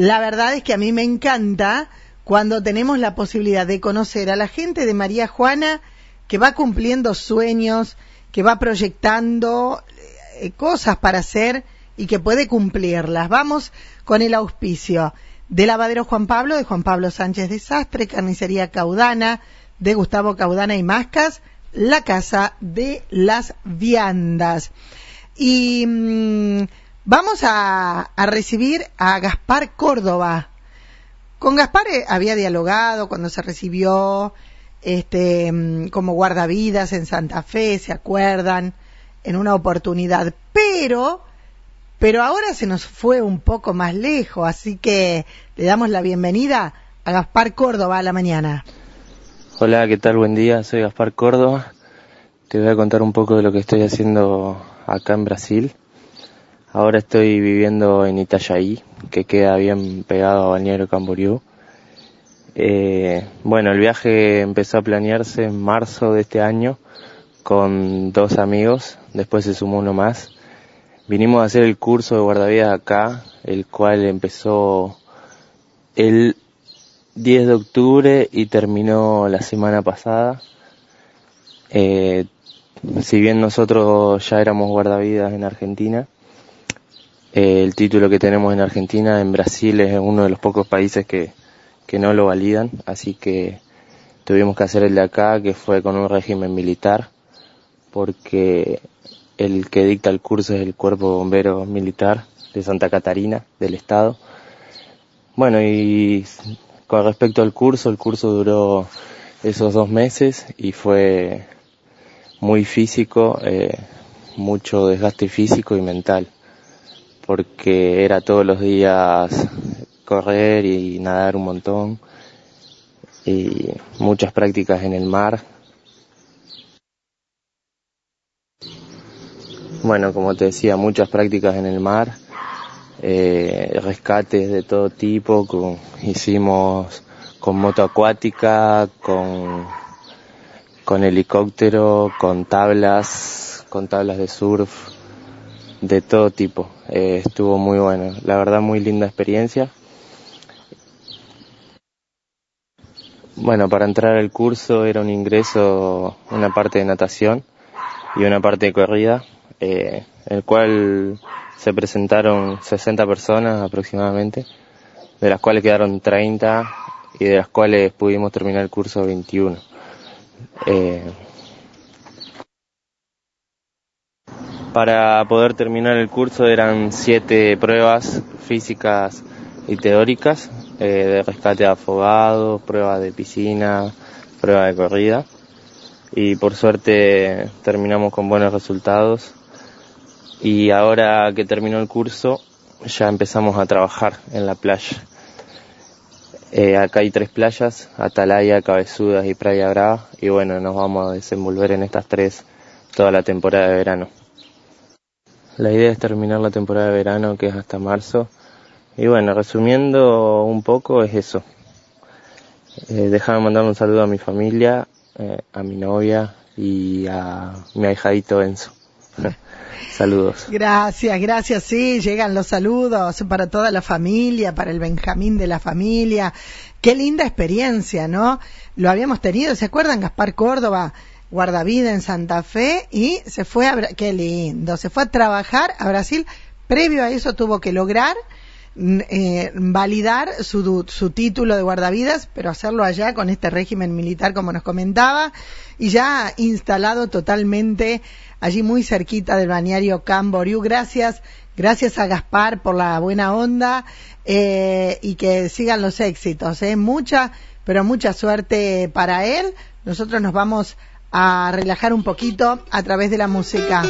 la verdad es que a mí me encanta cuando tenemos la posibilidad de conocer a la gente de María Juana que va cumpliendo sueños, que va proyectando eh, cosas para hacer y que puede cumplirlas. Vamos con el auspicio de Lavadero Juan Pablo, de Juan Pablo Sánchez Desastre, Carnicería Caudana, de Gustavo Caudana y Mascas, la Casa de las Viandas. Y mm, vamos a, recibir a Gaspar Córdoba. Con Gaspar eh, había dialogado cuando se recibió este, mm, como guardavidas en Santa Fe, ¿se acuerdan? En una oportunidad. Pero, pero ahora se nos fue un poco más lejos, así que le damos la bienvenida a Gaspar Córdoba a la mañana. Hola, ¿qué tal? Buen día, soy Gaspar Córdoba. Te voy a contar un poco de lo que estoy haciendo acá en Brasil. Ahora estoy viviendo en Itajaí, que queda bien pegado a Balneario Camboriú. Eh, bueno, el viaje empezó a planearse en marzo de este año con dos amigos, después se sumó uno más. Vinimos a hacer el curso de guardavidas acá, el cual empezó el 10 de octubre y terminó la semana pasada. Eh, si bien nosotros ya éramos guardavidas en Argentina, eh, el título que tenemos en Argentina, en Brasil es uno de los pocos países que, que no lo validan, así que tuvimos que hacer el de acá, que fue con un régimen militar, porque el que dicta el curso es el Cuerpo Bombero Militar de Santa Catarina, del Estado. Bueno, y con respecto al curso, el curso duró esos dos meses y fue muy físico, eh, mucho desgaste físico y mental, porque era todos los días correr y nadar un montón y muchas prácticas en el mar. Bueno, como te decía, muchas prácticas en el mar, eh, rescates de todo tipo, con, hicimos con moto acuática, con con helicóptero, con tablas, con tablas de surf, de todo tipo. Eh, estuvo muy bueno, la verdad muy linda experiencia. Bueno, para entrar al curso era un ingreso, una parte de natación y una parte de corrida, eh, en el cual se presentaron 60 personas aproximadamente, de las cuales quedaron 30 y de las cuales pudimos terminar el curso 21. Eh, para poder terminar el curso eran siete pruebas físicas y teóricas eh, de rescate de afogados, prueba de piscina, prueba de corrida y por suerte terminamos con buenos resultados y ahora que terminó el curso ya empezamos a trabajar en la playa. Eh, acá hay tres playas, Atalaya, Cabezudas y Playa Brava, y bueno, nos vamos a desenvolver en estas tres toda la temporada de verano. La idea es terminar la temporada de verano, que es hasta marzo, y bueno, resumiendo un poco, es eso. Eh, déjame mandar un saludo a mi familia, eh, a mi novia y a mi ahijadito Enzo. Saludos. Gracias, gracias. Sí, llegan los saludos para toda la familia, para el Benjamín de la familia. Qué linda experiencia, ¿no? Lo habíamos tenido, ¿se acuerdan? Gaspar Córdoba, guardavida en Santa Fe y se fue a, qué lindo, se fue a trabajar a Brasil. Previo a eso tuvo que lograr eh, validar su, su título de guardavidas, pero hacerlo allá con este régimen militar, como nos comentaba, y ya instalado totalmente allí muy cerquita del balneario Camboriú. Gracias, gracias a Gaspar por la buena onda eh, y que sigan los éxitos. Eh. Mucha, pero mucha suerte para él. Nosotros nos vamos a relajar un poquito a través de la música.